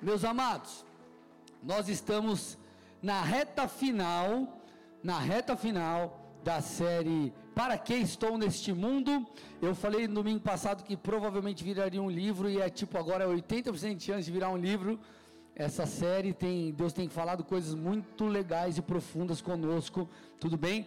Meus amados, nós estamos na reta final, na reta final da série Para que estou neste mundo? Eu falei no domingo passado que provavelmente viraria um livro e é tipo agora 80% de chance de virar um livro. Essa série tem, Deus tem falado coisas muito legais e profundas conosco, tudo bem?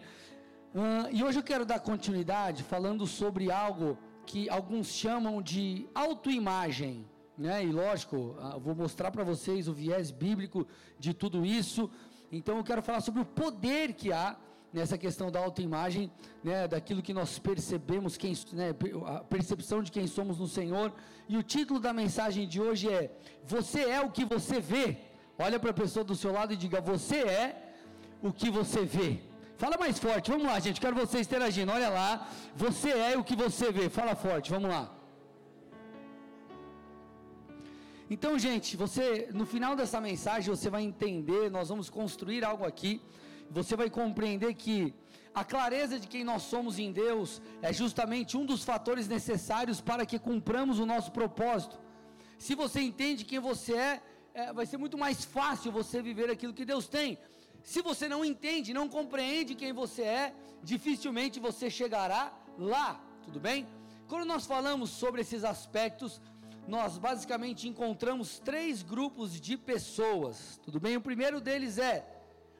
Uh, e hoje eu quero dar continuidade falando sobre algo que alguns chamam de autoimagem né? E lógico, ah, vou mostrar para vocês o viés bíblico de tudo isso. Então eu quero falar sobre o poder que há nessa questão da autoimagem, né, daquilo que nós percebemos, quem, né, a percepção de quem somos no Senhor. E o título da mensagem de hoje é: Você é o que você vê. Olha para a pessoa do seu lado e diga: Você é o que você vê. Fala mais forte, vamos lá, gente. Quero vocês interagindo. Olha lá, você é o que você vê. Fala forte, vamos lá. Então, gente, você no final dessa mensagem você vai entender, nós vamos construir algo aqui. Você vai compreender que a clareza de quem nós somos em Deus é justamente um dos fatores necessários para que cumpramos o nosso propósito. Se você entende quem você é, é vai ser muito mais fácil você viver aquilo que Deus tem. Se você não entende, não compreende quem você é, dificilmente você chegará lá, tudo bem? Quando nós falamos sobre esses aspectos, nós basicamente encontramos três grupos de pessoas, tudo bem? O primeiro deles é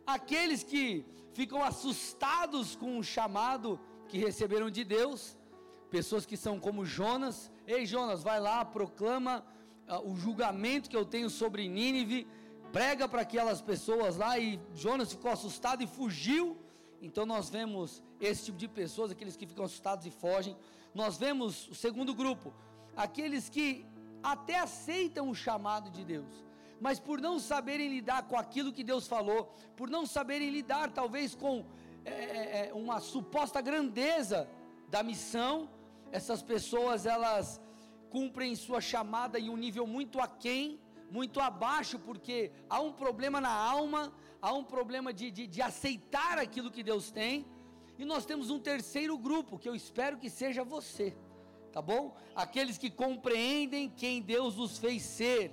aqueles que ficam assustados com o chamado que receberam de Deus, pessoas que são como Jonas, ei Jonas, vai lá, proclama uh, o julgamento que eu tenho sobre Nínive, prega para aquelas pessoas lá, e Jonas ficou assustado e fugiu. Então nós vemos esse tipo de pessoas, aqueles que ficam assustados e fogem. Nós vemos o segundo grupo, aqueles que até aceitam o chamado de Deus, mas por não saberem lidar com aquilo que Deus falou, por não saberem lidar talvez com é, é, é, uma suposta grandeza da missão, essas pessoas elas cumprem sua chamada em um nível muito aquém, muito abaixo, porque há um problema na alma, há um problema de, de, de aceitar aquilo que Deus tem, e nós temos um terceiro grupo, que eu espero que seja você tá bom? Aqueles que compreendem quem Deus os fez ser,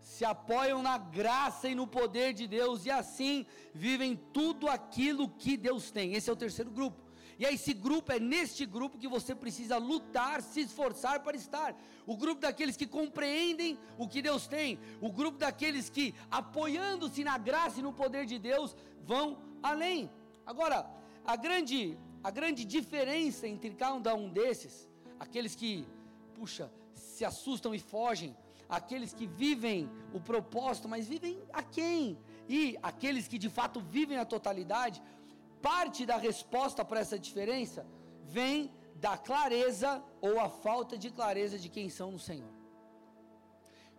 se apoiam na graça e no poder de Deus e assim vivem tudo aquilo que Deus tem. Esse é o terceiro grupo. E aí, esse grupo é neste grupo que você precisa lutar, se esforçar para estar. O grupo daqueles que compreendem o que Deus tem, o grupo daqueles que, apoiando-se na graça e no poder de Deus, vão além. Agora, a grande, a grande diferença entre cada um desses aqueles que, puxa, se assustam e fogem, aqueles que vivem o propósito, mas vivem a quem? E aqueles que de fato vivem a totalidade, parte da resposta para essa diferença vem da clareza ou a falta de clareza de quem são no Senhor.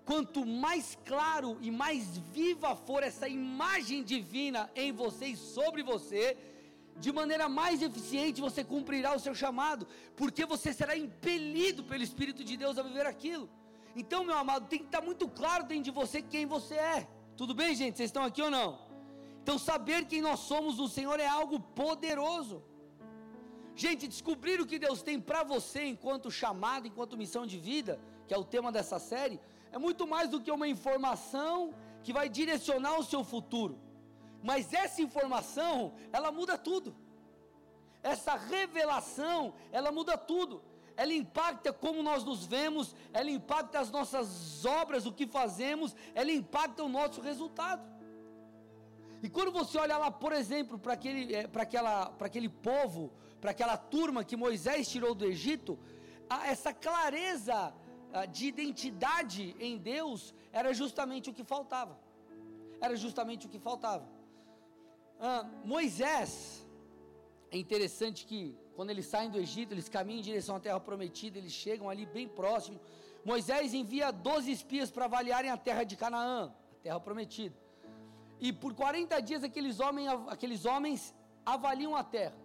Quanto mais claro e mais viva for essa imagem divina em você e sobre você, de maneira mais eficiente você cumprirá o seu chamado, porque você será impelido pelo Espírito de Deus a viver aquilo. Então, meu amado, tem que estar muito claro dentro de você quem você é. Tudo bem, gente? Vocês estão aqui ou não? Então, saber quem nós somos no Senhor é algo poderoso. Gente, descobrir o que Deus tem para você enquanto chamado, enquanto missão de vida, que é o tema dessa série, é muito mais do que uma informação que vai direcionar o seu futuro mas essa informação, ela muda tudo. Essa revelação, ela muda tudo. Ela impacta como nós nos vemos, ela impacta as nossas obras, o que fazemos, ela impacta o nosso resultado. E quando você olha lá, por exemplo, para aquele, é, aquela, aquele povo, para aquela turma que Moisés tirou do Egito, essa clareza de identidade em Deus era justamente o que faltava. Era justamente o que faltava. Ah, Moisés, é interessante que quando eles saem do Egito, eles caminham em direção à terra prometida, eles chegam ali bem próximo. Moisés envia 12 espias para avaliarem a terra de Canaã, a terra prometida. E por 40 dias aqueles homens, aqueles homens avaliam a terra.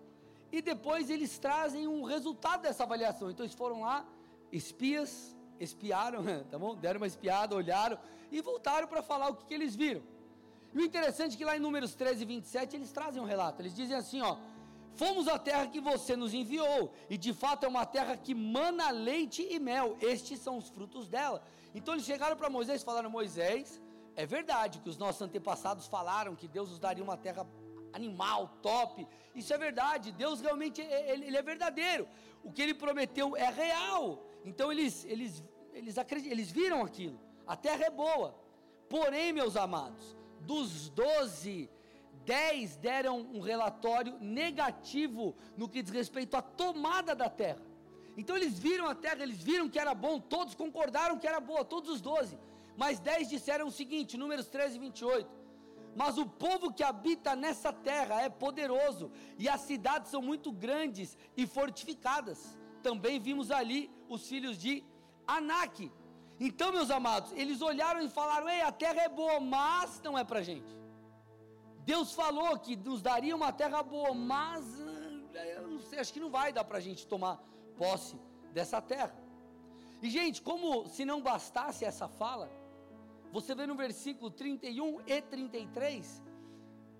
E depois eles trazem um resultado dessa avaliação. Então eles foram lá, espias, espiaram, tá bom? Deram uma espiada, olharam e voltaram para falar o que, que eles viram. E o interessante é que lá em Números 13 e 27 eles trazem um relato. Eles dizem assim: ó, Fomos à terra que você nos enviou, e de fato é uma terra que mana leite e mel, estes são os frutos dela. Então eles chegaram para Moisés e falaram: Moisés, é verdade que os nossos antepassados falaram que Deus nos daria uma terra animal, top. Isso é verdade, Deus realmente ele, ele é verdadeiro. O que ele prometeu é real. Então eles, eles, eles, eles viram aquilo. A terra é boa. Porém, meus amados, dos doze, dez deram um relatório negativo no que diz respeito à tomada da terra. Então eles viram a terra, eles viram que era bom, todos concordaram que era boa, todos os doze. Mas dez disseram o seguinte, números 13 e 28. Mas o povo que habita nessa terra é poderoso, e as cidades são muito grandes e fortificadas. Também vimos ali os filhos de Anak. Então, meus amados, eles olharam e falaram: Ei, a terra é boa, mas não é para gente. Deus falou que nos daria uma terra boa, mas eh, sei, acho que não vai dar para a gente tomar posse dessa terra. E, gente, como se não bastasse essa fala, você vê no versículo 31 e 33,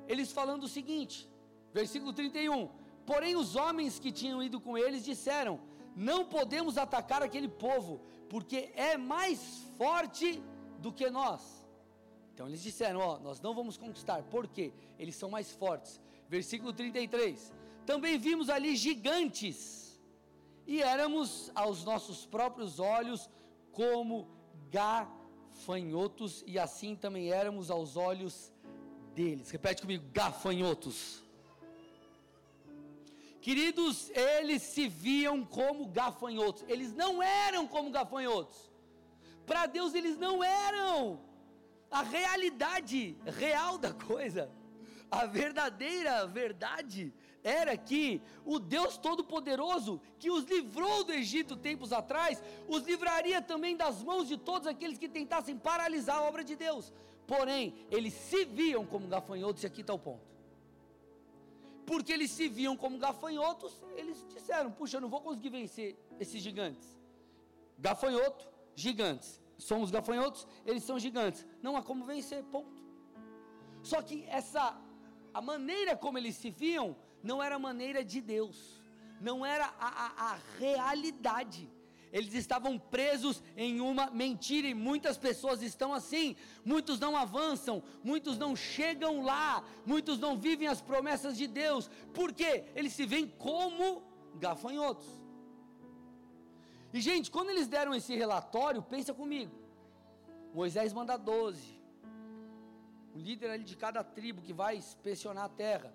eles falando o seguinte: versículo 31. Porém, os homens que tinham ido com eles disseram: Não podemos atacar aquele povo, porque é mais forte do que nós. Então eles disseram: Ó, nós não vamos conquistar, porque eles são mais fortes. Versículo 33. Também vimos ali gigantes, e éramos aos nossos próprios olhos como gafanhotos e assim também éramos aos olhos deles. Repete comigo: gafanhotos. Queridos, eles se viam como gafanhotos, eles não eram como gafanhotos, para Deus eles não eram. A realidade real da coisa, a verdadeira verdade, era que o Deus Todo-Poderoso, que os livrou do Egito tempos atrás, os livraria também das mãos de todos aqueles que tentassem paralisar a obra de Deus. Porém, eles se viam como gafanhotos, e aqui está o ponto. Porque eles se viam como gafanhotos, eles disseram: Puxa, eu não vou conseguir vencer esses gigantes. Gafanhoto, gigantes. Somos gafanhotos, eles são gigantes. Não há como vencer, ponto. Só que essa, a maneira como eles se viam, não era a maneira de Deus, não era a, a, a realidade. Eles estavam presos em uma mentira e muitas pessoas estão assim. Muitos não avançam, muitos não chegam lá, muitos não vivem as promessas de Deus. Por quê? Eles se veem como gafanhotos. E gente, quando eles deram esse relatório, pensa comigo. Moisés manda 12. O líder ali de cada tribo que vai inspecionar a terra.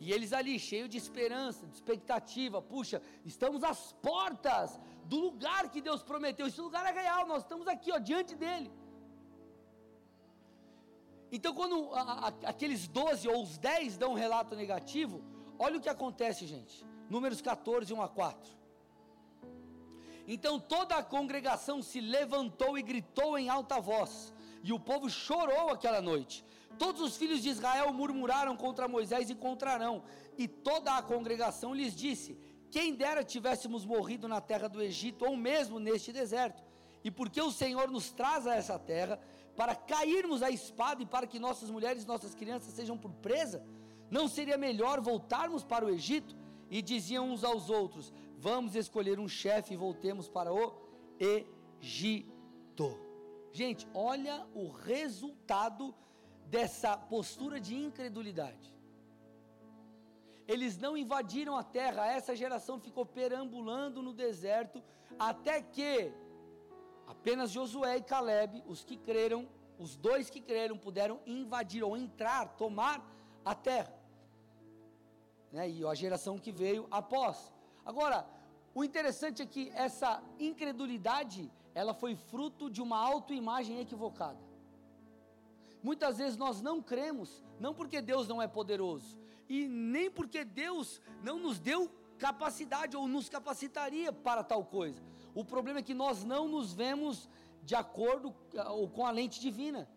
E eles ali, cheios de esperança, de expectativa, puxa, estamos às portas do lugar que Deus prometeu. Esse lugar é real, nós estamos aqui, ó, diante dele. Então, quando a, a, aqueles 12 ou os 10 dão um relato negativo, olha o que acontece, gente. Números 14, 1 a 4. Então toda a congregação se levantou e gritou em alta voz, e o povo chorou aquela noite. Todos os filhos de Israel murmuraram contra Moisés e contra Arão, e toda a congregação lhes disse: Quem dera tivéssemos morrido na terra do Egito, ou mesmo neste deserto. E porque o Senhor nos traz a essa terra, para cairmos a espada e para que nossas mulheres e nossas crianças sejam por presa, não seria melhor voltarmos para o Egito? E diziam uns aos outros: Vamos escolher um chefe e voltemos para o Egito. Gente, olha o resultado dessa postura de incredulidade. Eles não invadiram a terra, essa geração ficou perambulando no deserto, até que apenas Josué e Caleb, os que creram, os dois que creram, puderam invadir ou entrar, tomar a terra. Né? E a geração que veio após. Agora, o interessante é que essa incredulidade, ela foi fruto de uma autoimagem equivocada. Muitas vezes nós não cremos, não porque Deus não é poderoso, e nem porque Deus não nos deu capacidade ou nos capacitaria para tal coisa. O problema é que nós não nos vemos de acordo ou com a lente divina.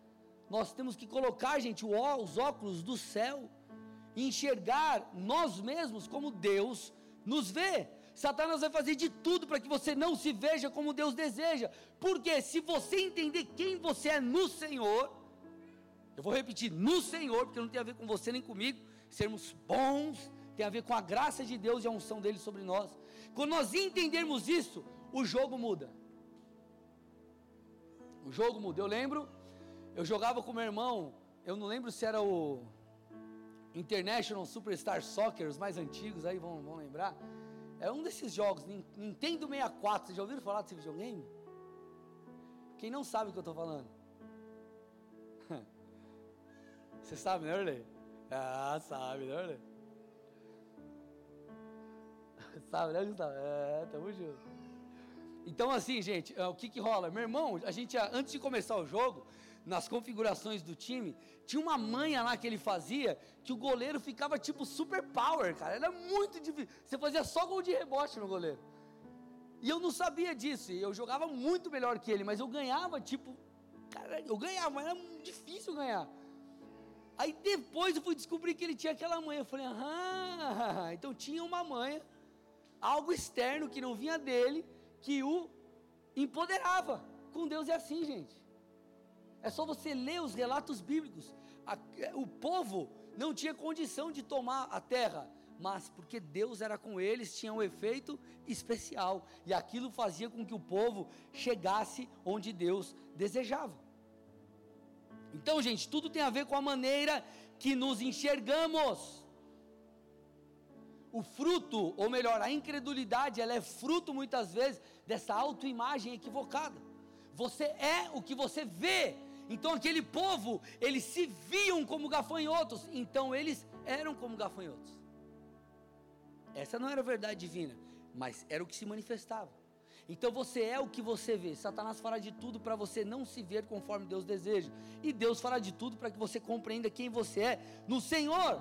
Nós temos que colocar, gente, os óculos do céu e enxergar nós mesmos como Deus nos vê. Satanás vai fazer de tudo para que você não se veja como Deus deseja. Porque se você entender quem você é no Senhor, eu vou repetir, no Senhor, porque não tem a ver com você nem comigo, sermos bons, tem a ver com a graça de Deus e a unção dele sobre nós. Quando nós entendermos isso, o jogo muda. O jogo muda. Eu lembro, eu jogava com meu irmão, eu não lembro se era o International Superstar Soccer, os mais antigos aí vão, vão lembrar. É um desses jogos, Nintendo 64. Vocês já ouviram falar desse videogame? Quem não sabe o que eu estou falando? Você sabe, né, Orley? Ah, sabe, né, Orley? sabe, né, Gustavo? É, tamo junto. Então, assim, gente, é, o que que rola? Meu irmão, a gente, antes de começar o jogo, nas configurações do time, tinha uma manha lá que ele fazia, que o goleiro ficava tipo super power, cara. Era muito difícil. Você fazia só gol de rebote no goleiro. E eu não sabia disso. E eu jogava muito melhor que ele, mas eu ganhava, tipo, cara, eu ganhava, mas era difícil ganhar. Aí depois eu fui descobrir que ele tinha aquela manha. Eu falei, ah, então tinha uma manha, algo externo que não vinha dele, que o empoderava. Com Deus é assim, gente. É só você ler os relatos bíblicos. o povo não tinha condição de tomar a terra, mas porque Deus era com eles, tinha um efeito especial. E aquilo fazia com que o povo chegasse onde Deus desejava. Então, gente, tudo tem a ver com a maneira que nos enxergamos. O fruto, ou melhor, a incredulidade, ela é fruto muitas vezes dessa autoimagem equivocada. Você é o que você vê então aquele povo, eles se viam como gafanhotos, então eles eram como gafanhotos. Essa não era a verdade divina, mas era o que se manifestava. Então você é o que você vê. Satanás fará de tudo para você não se ver conforme Deus deseja, e Deus fará de tudo para que você compreenda quem você é no Senhor.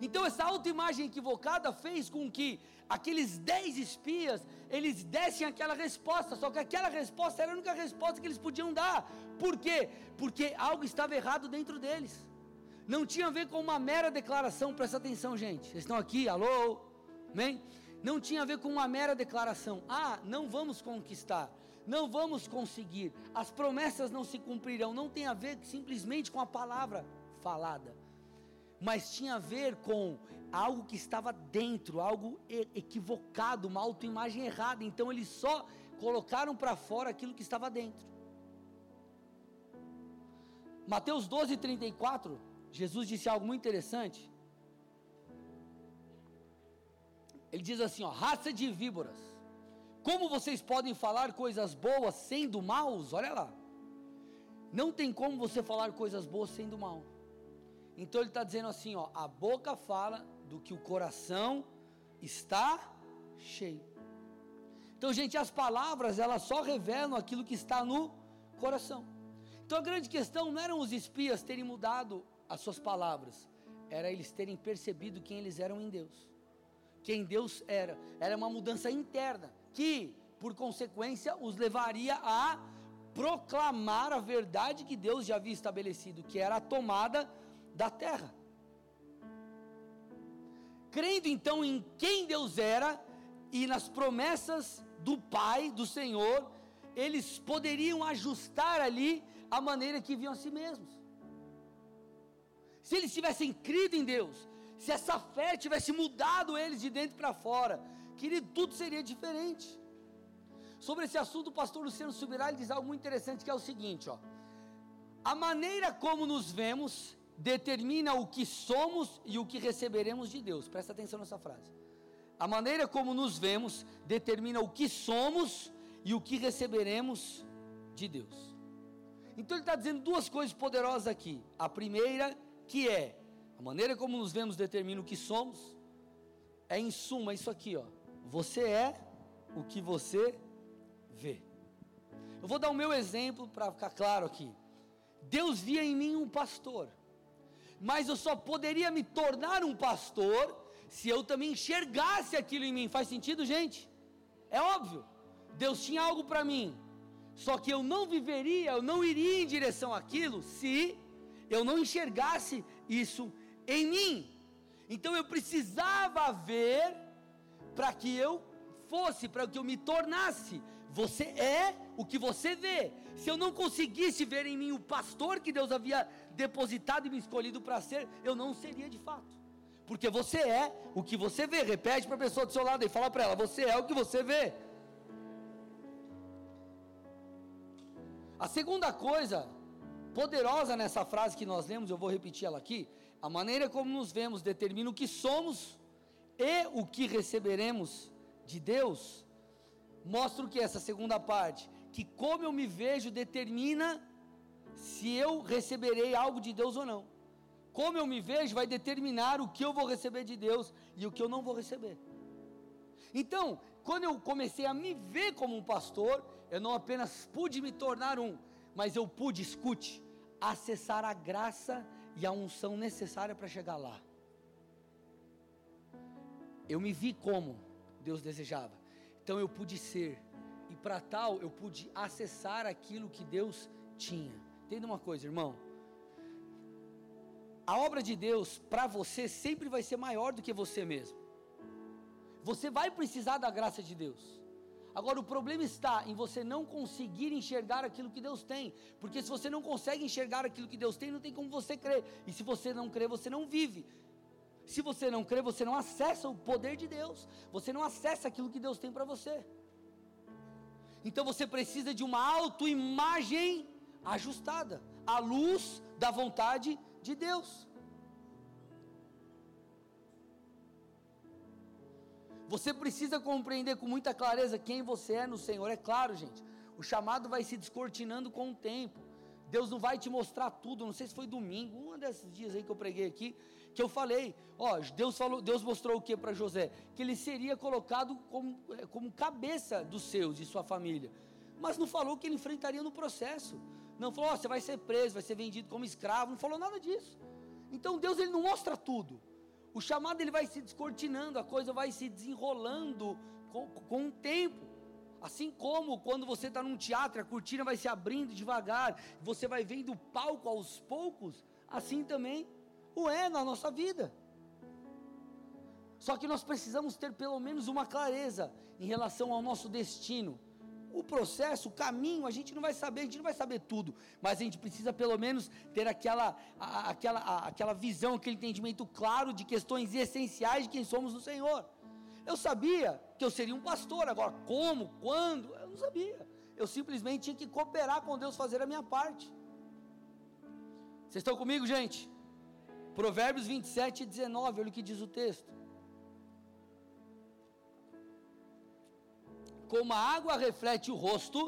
Então essa autoimagem equivocada fez com que aqueles dez espias, eles dessem aquela resposta, só que aquela resposta era a única resposta que eles podiam dar. Por quê? Porque algo estava errado dentro deles. Não tinha a ver com uma mera declaração, presta atenção, gente. Vocês estão aqui, alô? Amém? Não tinha a ver com uma mera declaração. Ah, não vamos conquistar, não vamos conseguir, as promessas não se cumprirão. Não tem a ver simplesmente com a palavra falada mas tinha a ver com algo que estava dentro, algo equivocado, uma autoimagem errada. Então eles só colocaram para fora aquilo que estava dentro. Mateus 12, 34, Jesus disse algo muito interessante. Ele diz assim: ó, raça de víboras, como vocês podem falar coisas boas sendo maus? Olha lá, não tem como você falar coisas boas sendo mal. Então ele está dizendo assim: ó, a boca fala do que o coração está cheio. Então, gente, as palavras elas só revelam aquilo que está no coração. Então a grande questão não eram os espias terem mudado as suas palavras, era eles terem percebido quem eles eram em Deus. Quem Deus era. Era uma mudança interna que, por consequência, os levaria a proclamar a verdade que Deus já havia estabelecido, que era a tomada da terra. Crendo então em quem Deus era e nas promessas do Pai, do Senhor, eles poderiam ajustar ali a maneira que viam a si mesmos. Se eles tivessem crido em Deus, se essa fé tivesse mudado eles de dentro para fora, querido, tudo seria diferente. Sobre esse assunto, o pastor Luciano Subirá diz algo muito interessante que é o seguinte, ó. A maneira como nos vemos determina o que somos e o que receberemos de Deus. Presta atenção nessa frase. A maneira como nos vemos determina o que somos e o que receberemos de Deus. Então ele está dizendo duas coisas poderosas aqui. A primeira, que é a maneira como nos vemos determina o que somos. É em suma isso aqui, ó. Você é o que você vê. Eu vou dar o meu exemplo para ficar claro aqui. Deus via em mim um pastor mas eu só poderia me tornar um pastor se eu também enxergasse aquilo em mim. Faz sentido, gente? É óbvio. Deus tinha algo para mim, só que eu não viveria, eu não iria em direção àquilo se eu não enxergasse isso em mim. Então eu precisava ver para que eu fosse, para que eu me tornasse. Você é o que você vê. Se eu não conseguisse ver em mim o pastor que Deus havia depositado e me escolhido para ser, eu não seria de fato. Porque você é o que você vê. Repete para a pessoa do seu lado e fala para ela: você é o que você vê. A segunda coisa poderosa nessa frase que nós lemos, eu vou repetir ela aqui. A maneira como nos vemos determina o que somos e o que receberemos de Deus. Mostra que essa segunda parte, que como eu me vejo determina se eu receberei algo de Deus ou não. Como eu me vejo vai determinar o que eu vou receber de Deus e o que eu não vou receber. Então, quando eu comecei a me ver como um pastor, eu não apenas pude me tornar um, mas eu pude, escute, acessar a graça e a unção necessária para chegar lá. Eu me vi como Deus desejava, então eu pude ser, e para tal eu pude acessar aquilo que Deus tinha. Entenda uma coisa, irmão. A obra de Deus para você sempre vai ser maior do que você mesmo. Você vai precisar da graça de Deus. Agora o problema está em você não conseguir enxergar aquilo que Deus tem, porque se você não consegue enxergar aquilo que Deus tem, não tem como você crer. E se você não crê, você não vive. Se você não crê, você não acessa o poder de Deus. Você não acessa aquilo que Deus tem para você. Então você precisa de uma autoimagem ajustada à luz da vontade de Deus. Você precisa compreender com muita clareza quem você é no Senhor. É claro, gente, o chamado vai se descortinando com o tempo. Deus não vai te mostrar tudo. Não sei se foi domingo, um desses dias aí que eu preguei aqui, que eu falei. Ó, Deus falou, Deus mostrou o que para José? Que ele seria colocado como, é, como cabeça dos seus e sua família. Mas não falou que ele enfrentaria no processo. Não falou, oh, você vai ser preso, vai ser vendido como escravo, não falou nada disso. Então Deus ele não mostra tudo. O chamado ele vai se descortinando, a coisa vai se desenrolando com, com o tempo. Assim como quando você está num teatro, a cortina vai se abrindo devagar, você vai vendo o palco aos poucos, assim também o é na nossa vida. Só que nós precisamos ter pelo menos uma clareza em relação ao nosso destino o processo, o caminho, a gente não vai saber, a gente não vai saber tudo, mas a gente precisa pelo menos ter aquela, a, aquela, a, aquela visão, aquele entendimento claro de questões essenciais de quem somos no Senhor. Eu sabia que eu seria um pastor, agora como, quando, eu não sabia. Eu simplesmente tinha que cooperar com Deus, fazer a minha parte. Vocês estão comigo, gente? Provérbios 27 e 19, olha o que diz o texto. Como a água reflete o rosto,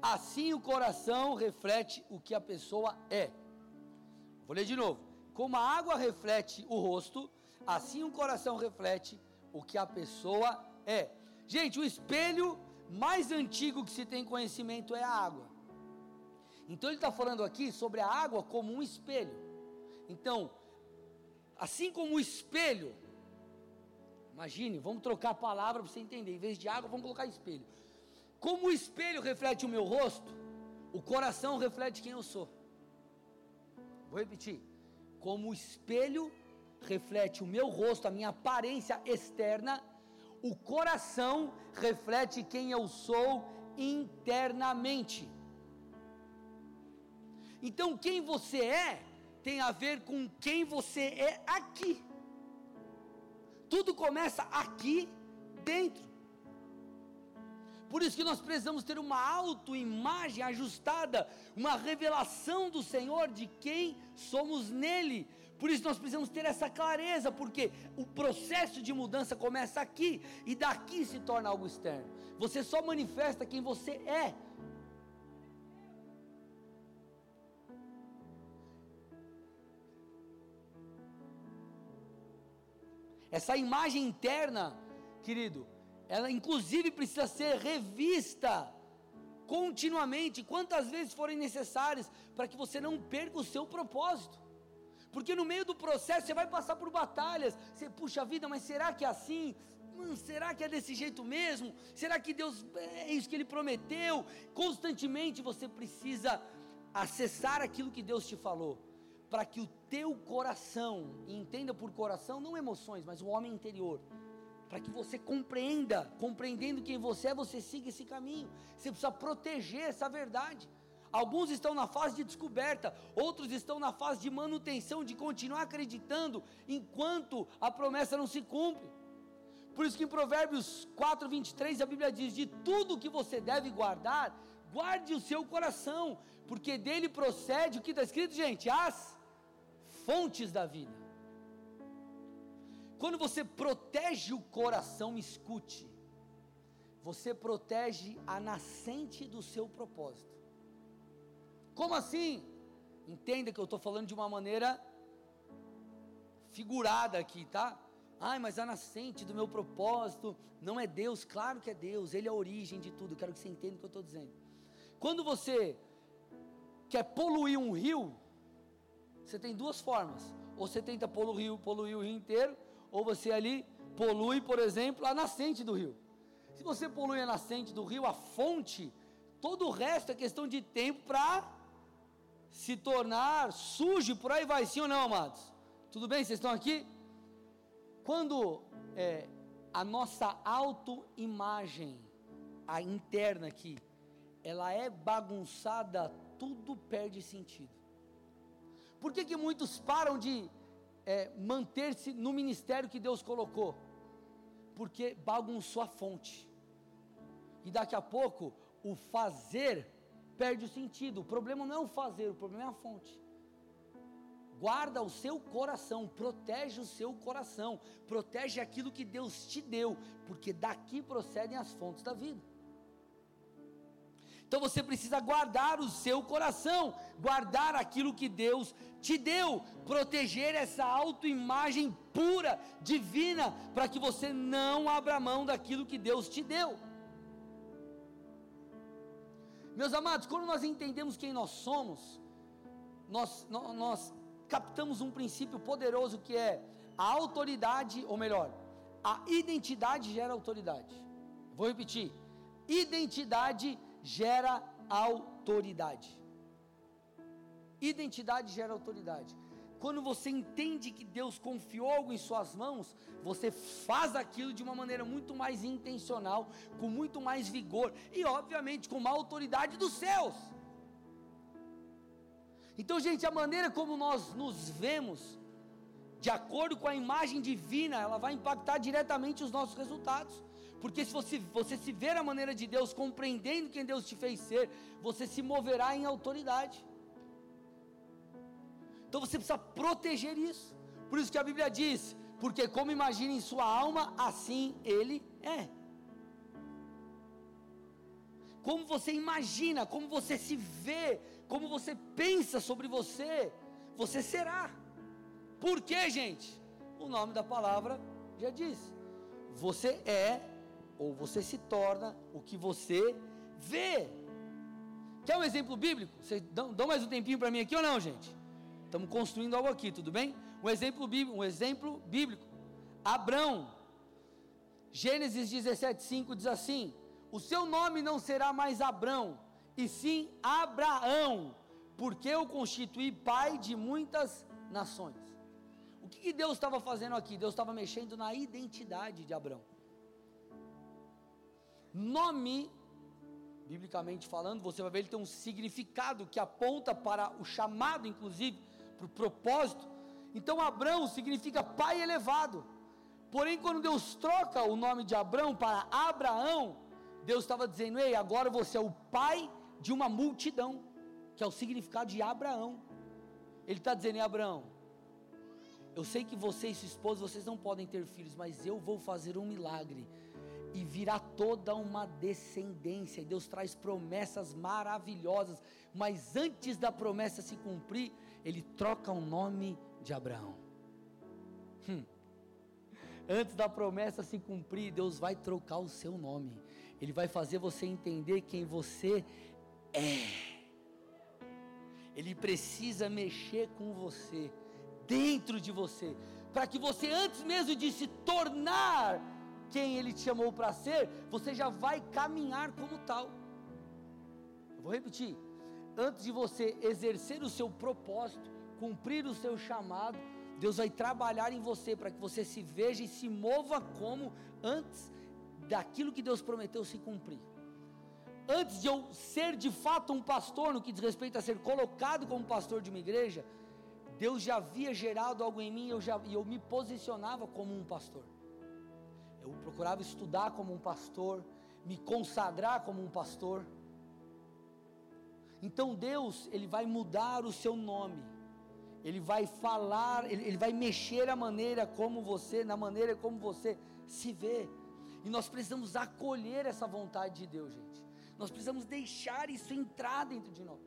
assim o coração reflete o que a pessoa é. Vou ler de novo. Como a água reflete o rosto, assim o coração reflete o que a pessoa é. Gente, o espelho mais antigo que se tem conhecimento é a água. Então ele está falando aqui sobre a água como um espelho. Então, assim como o espelho Imagine, vamos trocar a palavra para você entender. Em vez de água, vamos colocar espelho. Como o espelho reflete o meu rosto, o coração reflete quem eu sou. Vou repetir. Como o espelho reflete o meu rosto, a minha aparência externa, o coração reflete quem eu sou internamente. Então, quem você é tem a ver com quem você é aqui. Tudo começa aqui dentro. Por isso que nós precisamos ter uma autoimagem ajustada, uma revelação do Senhor de quem somos nele. Por isso nós precisamos ter essa clareza, porque o processo de mudança começa aqui e daqui se torna algo externo. Você só manifesta quem você é Essa imagem interna, querido, ela inclusive precisa ser revista continuamente, quantas vezes forem necessárias, para que você não perca o seu propósito. Porque no meio do processo você vai passar por batalhas. Você, puxa vida, mas será que é assim? Hum, será que é desse jeito mesmo? Será que Deus é isso que Ele prometeu? Constantemente você precisa acessar aquilo que Deus te falou para que o teu coração, e entenda por coração não emoções, mas o homem interior, para que você compreenda, compreendendo quem você é, você siga esse caminho. Você precisa proteger essa verdade. Alguns estão na fase de descoberta, outros estão na fase de manutenção, de continuar acreditando enquanto a promessa não se cumpre. Por isso que em Provérbios 4, 23 a Bíblia diz: De tudo que você deve guardar, guarde o seu coração, porque dele procede o que está escrito, gente, as fontes da vida. Quando você protege o coração, me escute, você protege a nascente do seu propósito. Como assim? Entenda que eu estou falando de uma maneira figurada aqui, tá? Ai, mas a nascente do meu propósito não é Deus, claro que é Deus, Ele é a origem de tudo. Quero que você entenda o que eu estou dizendo. Quando você quer poluir um rio, você tem duas formas. Ou você tenta poluir, poluir o rio inteiro, ou você ali polui, por exemplo, a nascente do rio. Se você polui a nascente do rio, a fonte, todo o resto é questão de tempo para se tornar sujo, por aí vai, sim ou não, amados? Tudo bem? Vocês estão aqui? Quando é, a nossa autoimagem, a interna aqui, ela é bagunçada, tudo perde sentido. Por que, que muitos param de é, manter-se no ministério que Deus colocou? Porque bagunçou a fonte. E daqui a pouco, o fazer perde o sentido. O problema não é o fazer, o problema é a fonte. Guarda o seu coração, protege o seu coração, protege aquilo que Deus te deu, porque daqui procedem as fontes da vida. Então você precisa guardar o seu coração, guardar aquilo que Deus te deu, proteger essa autoimagem pura, divina, para que você não abra mão daquilo que Deus te deu. Meus amados, quando nós entendemos quem nós somos, nós, nós, captamos um princípio poderoso que é a autoridade, ou melhor, a identidade gera autoridade. Vou repetir: identidade gera autoridade. Identidade gera autoridade. Quando você entende que Deus confiou algo em suas mãos, você faz aquilo de uma maneira muito mais intencional, com muito mais vigor e, obviamente, com uma autoridade dos céus. Então, gente, a maneira como nós nos vemos, de acordo com a imagem divina, ela vai impactar diretamente os nossos resultados. Porque se você, você se ver a maneira de Deus, compreendendo quem Deus te fez ser, você se moverá em autoridade. Então você precisa proteger isso. Por isso que a Bíblia diz: porque como imagina em sua alma, assim ele é. Como você imagina, como você se vê, como você pensa sobre você, você será. Por quê, gente? O nome da palavra já diz. Você é ou você se torna o que você vê. Quer um exemplo bíblico? Vocês dão, dão mais um tempinho para mim aqui ou não, gente? Estamos construindo algo aqui, tudo bem? Um exemplo bíblico, um exemplo bíblico. Abrão, Gênesis 17:5 diz assim: O seu nome não será mais Abrão, e sim Abraão, porque eu constituí pai de muitas nações. O que, que Deus estava fazendo aqui? Deus estava mexendo na identidade de Abrão. Nome, biblicamente falando, você vai ver ele tem um significado que aponta para o chamado, inclusive, para o propósito. Então, Abrão significa pai elevado. Porém, quando Deus troca o nome de Abrão para Abraão, Deus estava dizendo: Ei, agora você é o pai de uma multidão, que é o significado de Abraão. Ele está dizendo: Abraão, eu sei que você e sua esposa, vocês não podem ter filhos, mas eu vou fazer um milagre e virá toda uma descendência. E Deus traz promessas maravilhosas, mas antes da promessa se cumprir, Ele troca o nome de Abraão. Hum. Antes da promessa se cumprir, Deus vai trocar o seu nome. Ele vai fazer você entender quem você é. Ele precisa mexer com você, dentro de você, para que você, antes mesmo de se tornar quem Ele te chamou para ser, você já vai caminhar como tal. Eu vou repetir. Antes de você exercer o seu propósito, cumprir o seu chamado, Deus vai trabalhar em você para que você se veja e se mova como antes daquilo que Deus prometeu se cumprir. Antes de eu ser de fato um pastor, no que diz respeito a ser colocado como pastor de uma igreja, Deus já havia gerado algo em mim eu já, e eu me posicionava como um pastor. Eu procurava estudar como um pastor, me consagrar como um pastor. Então Deus, Ele vai mudar o seu nome, Ele vai falar, Ele, ele vai mexer a maneira como você, na maneira como você se vê. E nós precisamos acolher essa vontade de Deus, gente. Nós precisamos deixar isso entrar dentro de nós.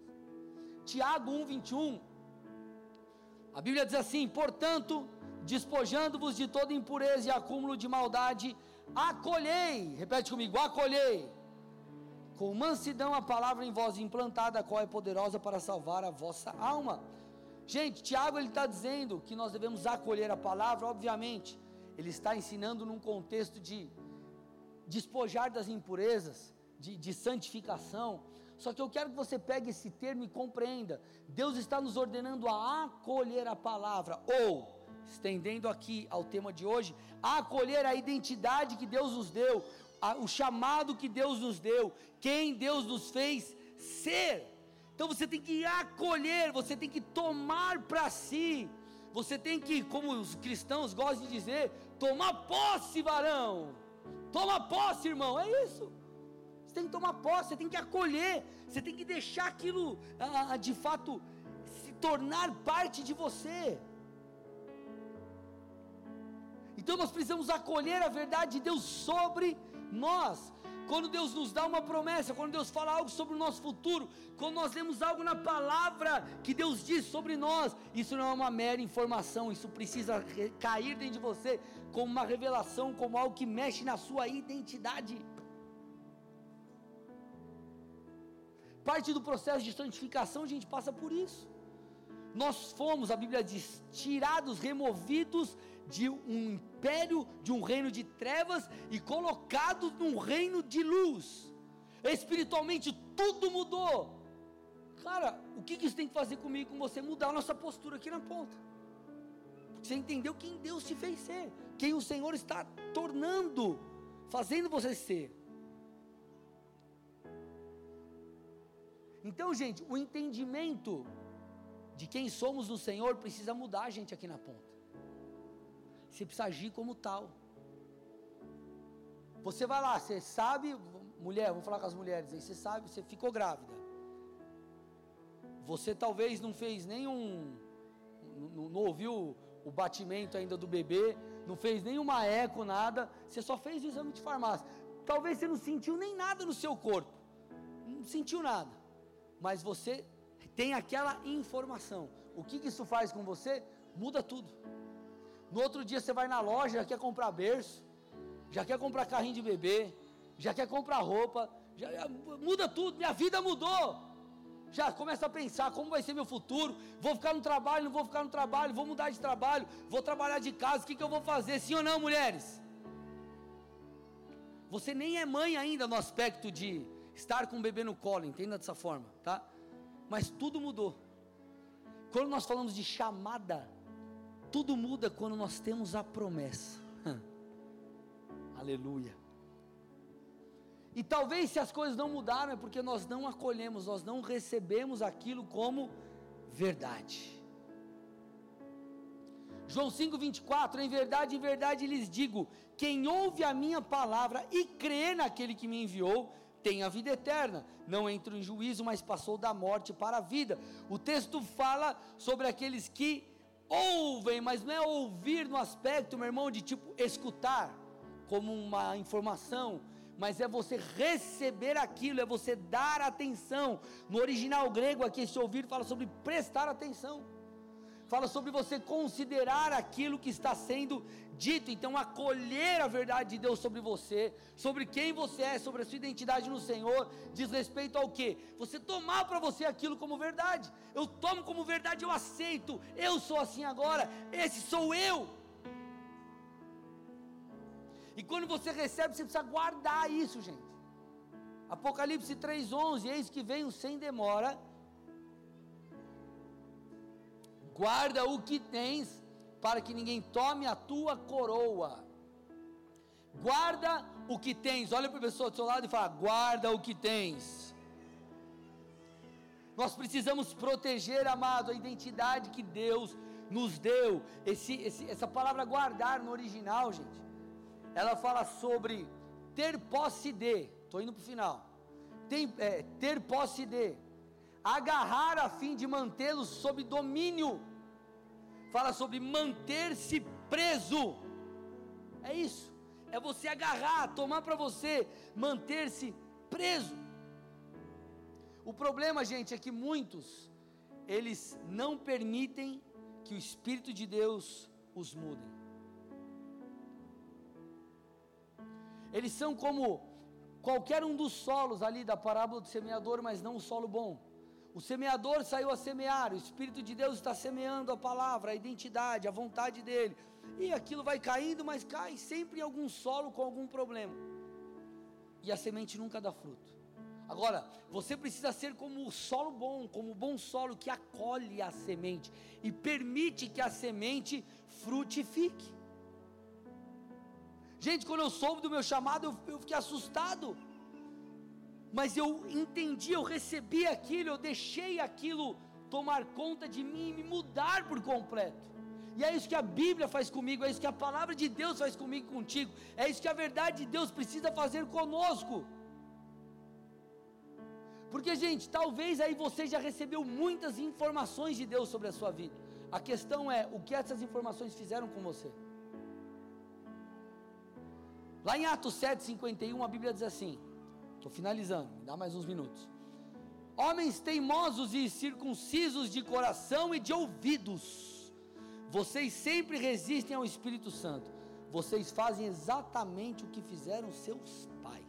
Tiago 1, 21. A Bíblia diz assim: portanto, despojando-vos de toda impureza e acúmulo de maldade, acolhei, repete comigo, acolhei, com mansidão a palavra em vós implantada, a qual é poderosa para salvar a vossa alma. Gente, Tiago ele está dizendo que nós devemos acolher a palavra, obviamente, ele está ensinando num contexto de despojar das impurezas, de, de santificação. Só que eu quero que você pegue esse termo e compreenda. Deus está nos ordenando a acolher a palavra, ou, estendendo aqui ao tema de hoje, a acolher a identidade que Deus nos deu, a, o chamado que Deus nos deu, quem Deus nos fez ser. Então você tem que acolher, você tem que tomar para si, você tem que, como os cristãos gostam de dizer, tomar posse, varão. Toma posse, irmão, é isso. Você tem que tomar posse, você tem que acolher, você tem que deixar aquilo ah, de fato se tornar parte de você. Então nós precisamos acolher a verdade de Deus sobre nós. Quando Deus nos dá uma promessa, quando Deus fala algo sobre o nosso futuro, quando nós lemos algo na palavra que Deus diz sobre nós, isso não é uma mera informação, isso precisa cair dentro de você como uma revelação, como algo que mexe na sua identidade. Parte do processo de santificação, a gente passa por isso. Nós fomos, a Bíblia diz, tirados, removidos de um império, de um reino de trevas e colocados num reino de luz. Espiritualmente tudo mudou. Cara, o que, isso tem que fazer comigo com você? Mudar a nossa postura aqui na ponta. Você entendeu quem Deus te fez ser, quem o Senhor está tornando, fazendo você ser. Então, gente, o entendimento de quem somos no Senhor precisa mudar a gente aqui na ponta. Você precisa agir como tal. Você vai lá, você sabe, mulher, vou falar com as mulheres aí, você sabe, você ficou grávida. Você talvez não fez nenhum, não, não ouviu o batimento ainda do bebê, não fez nenhuma eco, nada, você só fez o exame de farmácia. Talvez você não sentiu nem nada no seu corpo, não sentiu nada, mas você tem aquela informação. O que, que isso faz com você? Muda tudo. No outro dia você vai na loja, já quer comprar berço, já quer comprar carrinho de bebê, já quer comprar roupa, já, já, muda tudo, minha vida mudou. Já começa a pensar como vai ser meu futuro, vou ficar no trabalho, não vou ficar no trabalho, vou mudar de trabalho, vou trabalhar de casa, o que, que eu vou fazer? Sim ou não, mulheres? Você nem é mãe ainda no aspecto de estar com o bebê no colo, entenda dessa forma, tá? Mas tudo mudou. Quando nós falamos de chamada, tudo muda quando nós temos a promessa. Aleluia. E talvez se as coisas não mudaram é porque nós não acolhemos, nós não recebemos aquilo como verdade. João 5:24, em verdade, em verdade lhes digo: quem ouve a minha palavra e crê naquele que me enviou, tem a vida eterna, não entra em juízo, mas passou da morte para a vida. O texto fala sobre aqueles que ouvem, mas não é ouvir no aspecto, meu irmão, de tipo escutar, como uma informação, mas é você receber aquilo, é você dar atenção. No original grego aqui, esse ouvir fala sobre prestar atenção fala sobre você considerar aquilo que está sendo dito, então acolher a verdade de Deus sobre você, sobre quem você é, sobre a sua identidade no Senhor, diz respeito ao que? Você tomar para você aquilo como verdade. Eu tomo como verdade, eu aceito. Eu sou assim agora, esse sou eu. E quando você recebe, você precisa guardar isso, gente. Apocalipse 3:11, eis que venho sem demora guarda o que tens para que ninguém tome a tua coroa. Guarda o que tens. Olha para a pessoa do seu lado e fala: guarda o que tens. Nós precisamos proteger, amado, a identidade que Deus nos deu. Esse, esse, essa palavra guardar no original, gente, ela fala sobre ter posse de. Estou indo para o final. Tem, é, ter posse de. Agarrar a fim de mantê-los sob domínio. Fala sobre manter-se preso. É isso. É você agarrar, tomar para você, manter-se preso. O problema, gente, é que muitos eles não permitem que o Espírito de Deus os mude. Eles são como qualquer um dos solos ali da parábola do semeador, mas não um solo bom. O semeador saiu a semear, o Espírito de Deus está semeando a palavra, a identidade, a vontade dele. E aquilo vai caindo, mas cai sempre em algum solo com algum problema. E a semente nunca dá fruto. Agora, você precisa ser como o solo bom, como o bom solo que acolhe a semente e permite que a semente frutifique. Gente, quando eu soube do meu chamado, eu, eu fiquei assustado. Mas eu entendi, eu recebi aquilo, eu deixei aquilo tomar conta de mim e me mudar por completo. E é isso que a Bíblia faz comigo, é isso que a palavra de Deus faz comigo e contigo, é isso que a verdade de Deus precisa fazer conosco. Porque, gente, talvez aí você já recebeu muitas informações de Deus sobre a sua vida. A questão é o que essas informações fizeram com você. Lá em Atos 7,51, a Bíblia diz assim: estou finalizando, me dá mais uns minutos. Homens teimosos e circuncisos de coração e de ouvidos, vocês sempre resistem ao Espírito Santo, vocês fazem exatamente o que fizeram seus pais.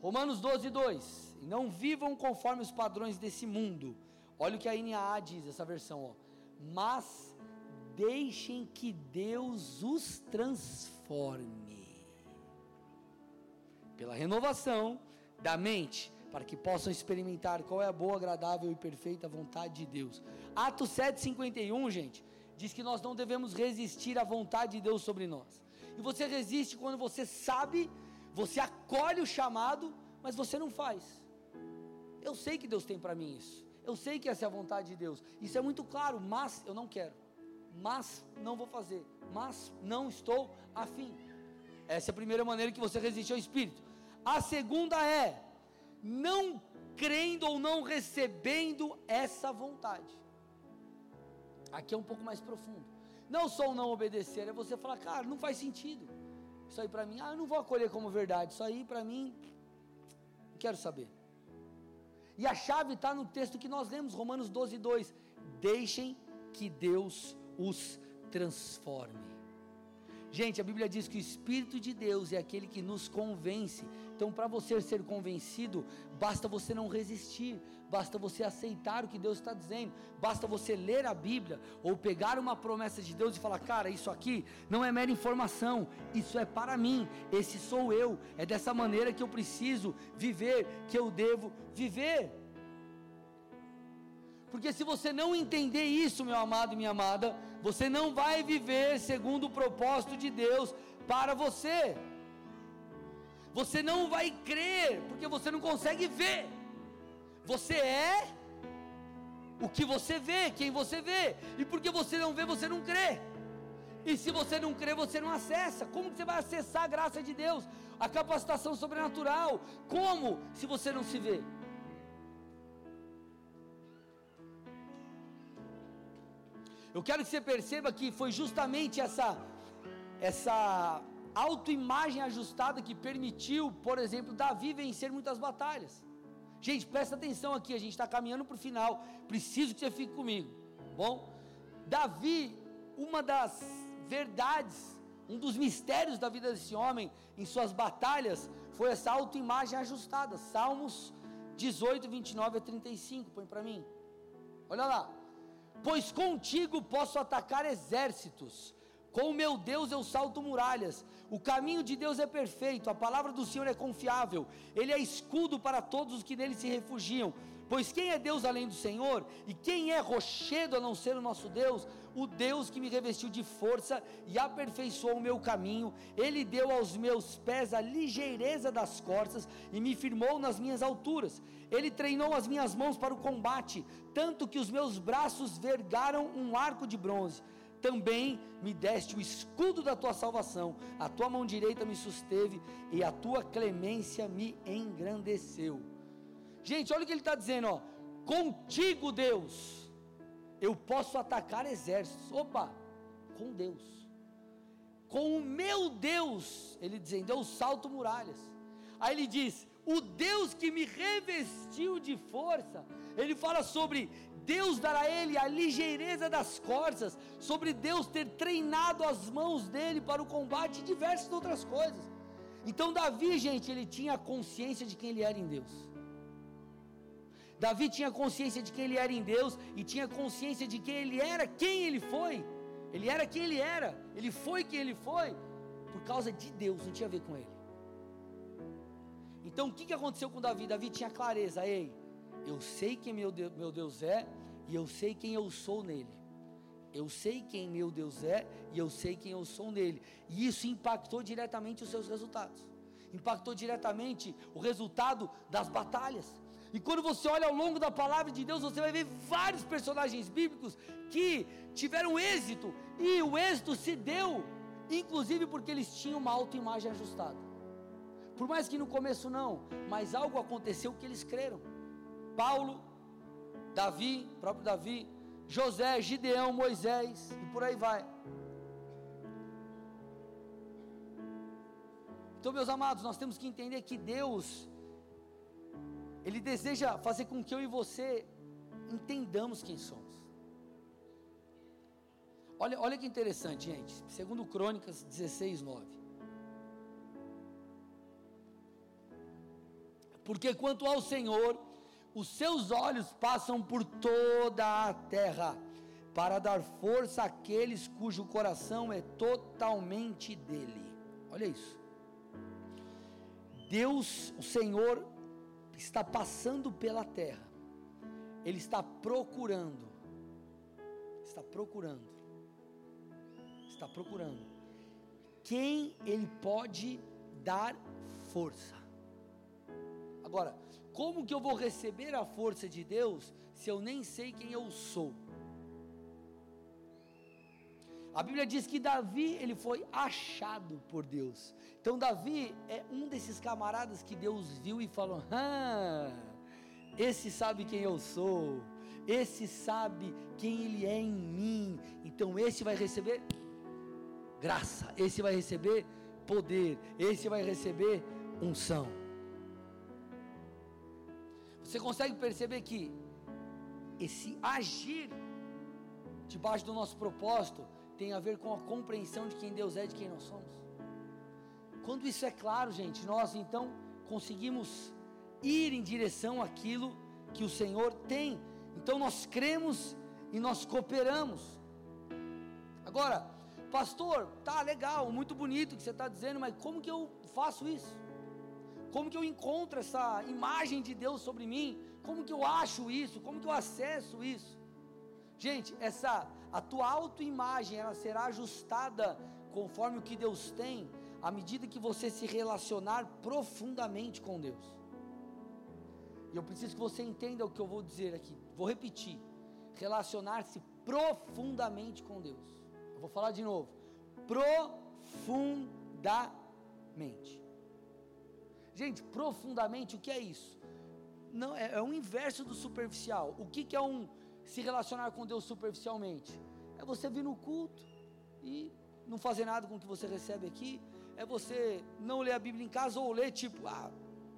Romanos 12, 2: Não vivam conforme os padrões desse mundo. Olha o que a NAA diz, essa versão, ó. Mas deixem que Deus os transforme pela renovação da mente, para que possam experimentar qual é a boa, agradável e perfeita vontade de Deus. Atos 7:51, gente, diz que nós não devemos resistir à vontade de Deus sobre nós. E você resiste quando você sabe, você acolhe o chamado, mas você não faz. Eu sei que Deus tem para mim isso. Eu sei que essa é a vontade de Deus. Isso é muito claro, mas eu não quero mas não vou fazer, mas não estou afim. Essa é a primeira maneira que você resiste ao Espírito. A segunda é não crendo ou não recebendo essa vontade. Aqui é um pouco mais profundo. Não só o não obedecer, é você falar, cara, não faz sentido. Isso aí para mim, ah, eu não vou acolher como verdade. Isso aí para mim, não quero saber. E a chave está no texto que nós lemos, Romanos 12, 2. Deixem que Deus os transforme. Gente, a Bíblia diz que o Espírito de Deus é aquele que nos convence. Então, para você ser convencido, basta você não resistir, basta você aceitar o que Deus está dizendo, basta você ler a Bíblia ou pegar uma promessa de Deus e falar: Cara, isso aqui não é mera informação, isso é para mim, esse sou eu, é dessa maneira que eu preciso viver, que eu devo viver. Porque se você não entender isso, meu amado e minha amada, você não vai viver segundo o propósito de Deus para você. Você não vai crer, porque você não consegue ver. Você é o que você vê, quem você vê. E porque você não vê, você não crê. E se você não crê, você não acessa. Como que você vai acessar a graça de Deus? A capacitação sobrenatural? Como se você não se vê? Eu quero que você perceba que foi justamente essa essa autoimagem ajustada que permitiu, por exemplo, Davi vencer muitas batalhas. Gente, presta atenção aqui, a gente está caminhando para o final. Preciso que você fique comigo. Bom, Davi, uma das verdades, um dos mistérios da vida desse homem em suas batalhas foi essa autoimagem ajustada. Salmos 18, 29 a 35. Põe para mim. Olha lá pois contigo posso atacar exércitos, Com o meu Deus eu salto muralhas. O caminho de Deus é perfeito, a palavra do Senhor é confiável. Ele é escudo para todos os que nele se refugiam. Pois quem é Deus além do Senhor? E quem é rochedo a não ser o nosso Deus? O Deus que me revestiu de força e aperfeiçoou o meu caminho. Ele deu aos meus pés a ligeireza das corças e me firmou nas minhas alturas. Ele treinou as minhas mãos para o combate, tanto que os meus braços vergaram um arco de bronze também me deste o escudo da tua salvação, a tua mão direita me susteve e a tua clemência me engrandeceu. Gente, olha o que ele está dizendo, ó. Contigo, Deus, eu posso atacar exércitos. Opa, com Deus. Com o meu Deus, ele dizendo, eu salto muralhas. Aí ele diz: o Deus que me revestiu de força. Ele fala sobre Deus dará a ele a ligeireza das corças, sobre Deus ter treinado as mãos dele para o combate e diversas outras coisas. Então, Davi, gente, ele tinha consciência de quem ele era em Deus. Davi tinha consciência de quem ele era em Deus e tinha consciência de quem ele era, quem ele foi. Ele era quem ele era, ele foi quem ele foi, por causa de Deus, não tinha a ver com ele. Então, o que aconteceu com Davi? Davi tinha clareza, ei, eu sei quem meu Deus, meu Deus é e eu sei quem eu sou nele. Eu sei quem meu Deus é e eu sei quem eu sou nele. E isso impactou diretamente os seus resultados. Impactou diretamente o resultado das batalhas. E quando você olha ao longo da palavra de Deus, você vai ver vários personagens bíblicos que tiveram êxito. E o êxito se deu, inclusive porque eles tinham uma autoimagem ajustada. Por mais que no começo não, mas algo aconteceu que eles creram. Paulo, Davi, próprio Davi, José, Gideão, Moisés e por aí vai. Então, meus amados, nós temos que entender que Deus, Ele deseja fazer com que eu e você entendamos quem somos. Olha, olha que interessante, gente. Segundo Crônicas 16, 9. Porque quanto ao Senhor, os seus olhos passam por toda a terra, para dar força àqueles cujo coração é totalmente dele. Olha isso. Deus, o Senhor, está passando pela terra, Ele está procurando, está procurando, está procurando quem Ele pode dar força. Agora, como que eu vou receber a força de Deus se eu nem sei quem eu sou? A Bíblia diz que Davi, ele foi achado por Deus. Então Davi é um desses camaradas que Deus viu e falou: "Ah, esse sabe quem eu sou. Esse sabe quem ele é em mim. Então esse vai receber graça, esse vai receber poder, esse vai receber unção. Você consegue perceber que esse agir debaixo do nosso propósito tem a ver com a compreensão de quem Deus é, de quem nós somos. Quando isso é claro, gente, nós então conseguimos ir em direção àquilo que o Senhor tem. Então nós cremos e nós cooperamos. Agora, pastor, tá legal, muito bonito o que você está dizendo, mas como que eu faço isso? Como que eu encontro essa imagem de Deus sobre mim? Como que eu acho isso? Como que eu acesso isso? Gente, essa a tua autoimagem, ela será ajustada conforme o que Deus tem, à medida que você se relacionar profundamente com Deus. E eu preciso que você entenda o que eu vou dizer aqui. Vou repetir. Relacionar-se profundamente com Deus. Eu vou falar de novo. Profundamente. Gente, profundamente, o que é isso? Não, é, é o inverso do superficial. O que, que é um se relacionar com Deus superficialmente? É você vir no culto e não fazer nada com o que você recebe aqui. É você não ler a Bíblia em casa ou ler tipo, ah,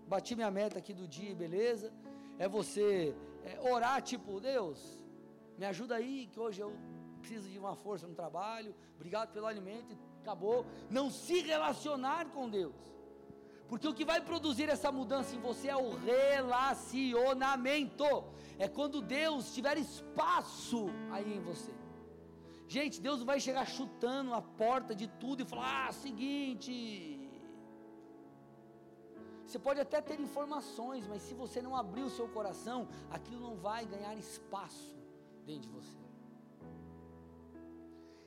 bati minha meta aqui do dia, beleza? É você é, orar tipo, Deus, me ajuda aí que hoje eu preciso de uma força no trabalho. Obrigado pelo alimento acabou. Não se relacionar com Deus. Porque o que vai produzir essa mudança em você é o relacionamento. É quando Deus tiver espaço aí em você. Gente, Deus vai chegar chutando a porta de tudo e falar: ah, seguinte. Você pode até ter informações, mas se você não abrir o seu coração, aquilo não vai ganhar espaço dentro de você.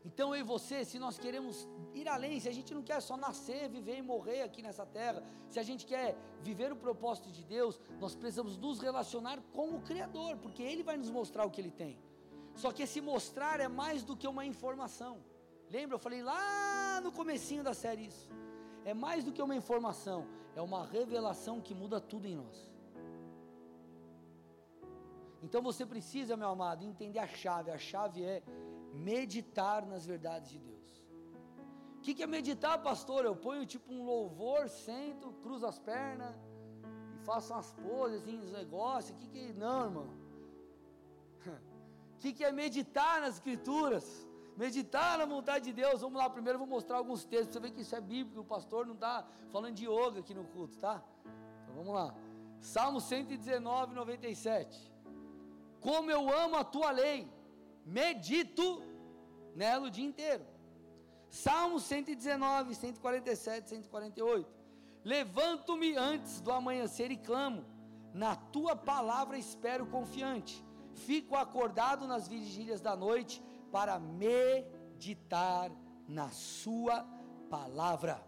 Então eu e você, se nós queremos ir além, se a gente não quer só nascer, viver e morrer aqui nessa terra, se a gente quer viver o propósito de Deus, nós precisamos nos relacionar com o Criador, porque Ele vai nos mostrar o que Ele tem. Só que esse mostrar é mais do que uma informação. Lembra? Eu falei lá no comecinho da série isso. É mais do que uma informação, é uma revelação que muda tudo em nós. Então você precisa, meu amado, entender a chave. A chave é meditar nas verdades de Deus. O que, que é meditar, pastor? Eu ponho tipo um louvor, sento, cruzo as pernas e faço umas poses, assim, uns negócios. O que, que. Não, irmão. O que, que é meditar nas Escrituras? Meditar na vontade de Deus. Vamos lá, primeiro eu vou mostrar alguns textos. Você vê que isso é bíblico. O pastor não está falando de yoga aqui no culto, tá? Então vamos lá. Salmo 119, 97. Como eu amo a tua lei, medito nela o dia inteiro. Salmo 119, 147, 148. Levanto-me antes do amanhecer e clamo, na tua palavra espero confiante. Fico acordado nas vigílias da noite para meditar na sua palavra.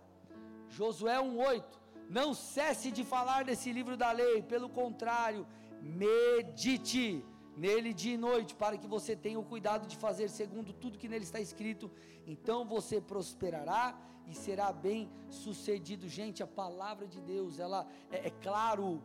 Josué 1:8. Não cesse de falar desse livro da lei, pelo contrário, medite nele dia e noite, para que você tenha o cuidado de fazer segundo tudo que nele está escrito, então você prosperará e será bem sucedido. Gente, a palavra de Deus, ela é, é claro,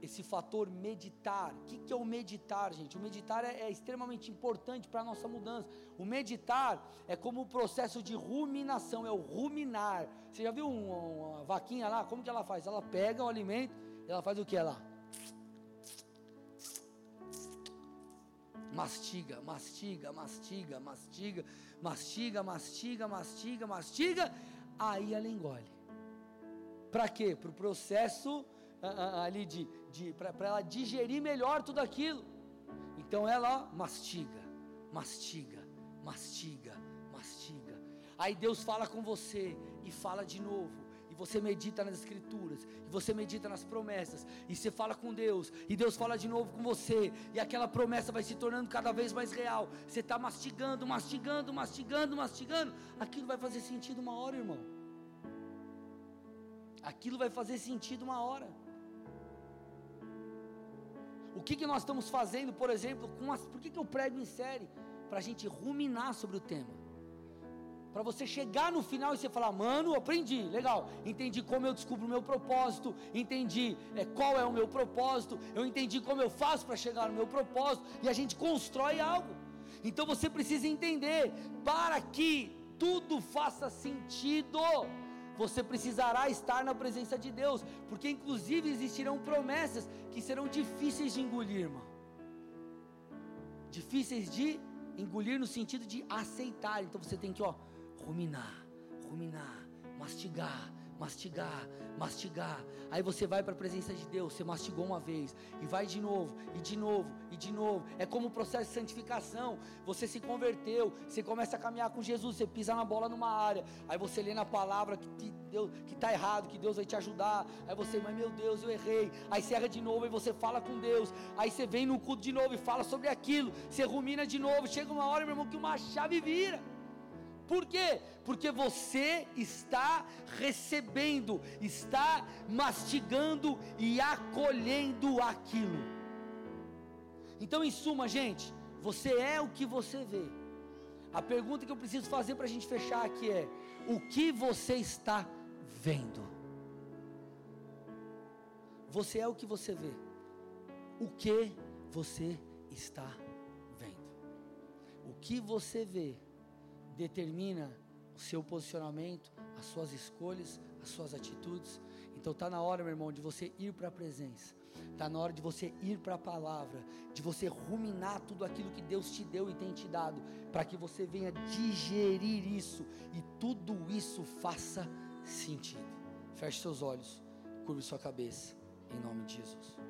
esse fator meditar. O que, que é o meditar, gente? O meditar é, é extremamente importante para a nossa mudança. O meditar é como o processo de ruminação, é o ruminar. Você já viu uma, uma vaquinha lá? Como que ela faz? Ela pega o alimento, ela faz o que ela? Mastiga, mastiga, mastiga, mastiga, mastiga, mastiga, mastiga, mastiga. Aí ela engole. Para quê? Para o processo ah, ah, ah, ali de, de para ela digerir melhor tudo aquilo. Então ela mastiga, mastiga, mastiga, mastiga. Aí Deus fala com você e fala de novo e você medita nas escrituras, e você medita nas promessas, e você fala com Deus, e Deus fala de novo com você, e aquela promessa vai se tornando cada vez mais real. Você está mastigando, mastigando, mastigando, mastigando, aquilo vai fazer sentido uma hora, irmão. Aquilo vai fazer sentido uma hora. O que, que nós estamos fazendo, por exemplo, com as, por que, que eu prego em série? Para a gente ruminar sobre o tema. Para você chegar no final e você falar, mano, aprendi, legal, entendi como eu descubro o meu propósito, entendi é, qual é o meu propósito, eu entendi como eu faço para chegar no meu propósito, e a gente constrói algo. Então você precisa entender, para que tudo faça sentido, você precisará estar na presença de Deus, porque inclusive existirão promessas que serão difíceis de engolir, irmão. Difíceis de engolir no sentido de aceitar. Então você tem que, ó, ruminar, ruminar, mastigar, mastigar, mastigar. Aí você vai para a presença de Deus, você mastigou uma vez e vai de novo, e de novo, e de novo. É como o processo de santificação. Você se converteu, você começa a caminhar com Jesus, você pisa na bola numa área. Aí você lê na palavra que Deus que está errado, que Deus vai te ajudar. Aí você, mas meu Deus, eu errei. Aí você erra de novo e você fala com Deus. Aí você vem no culto de novo e fala sobre aquilo. Você rumina de novo. Chega uma hora, meu irmão, que uma chave vira. Por quê? Porque você está recebendo, está mastigando e acolhendo aquilo. Então, em suma, gente, você é o que você vê. A pergunta que eu preciso fazer para a gente fechar aqui é: o que você está vendo? Você é o que você vê. O que você está vendo? O que você vê determina o seu posicionamento, as suas escolhas, as suas atitudes. Então está na hora, meu irmão, de você ir para a presença. Está na hora de você ir para a palavra, de você ruminar tudo aquilo que Deus te deu e tem te dado, para que você venha digerir isso e tudo isso faça sentido. Feche seus olhos, curve sua cabeça, em nome de Jesus.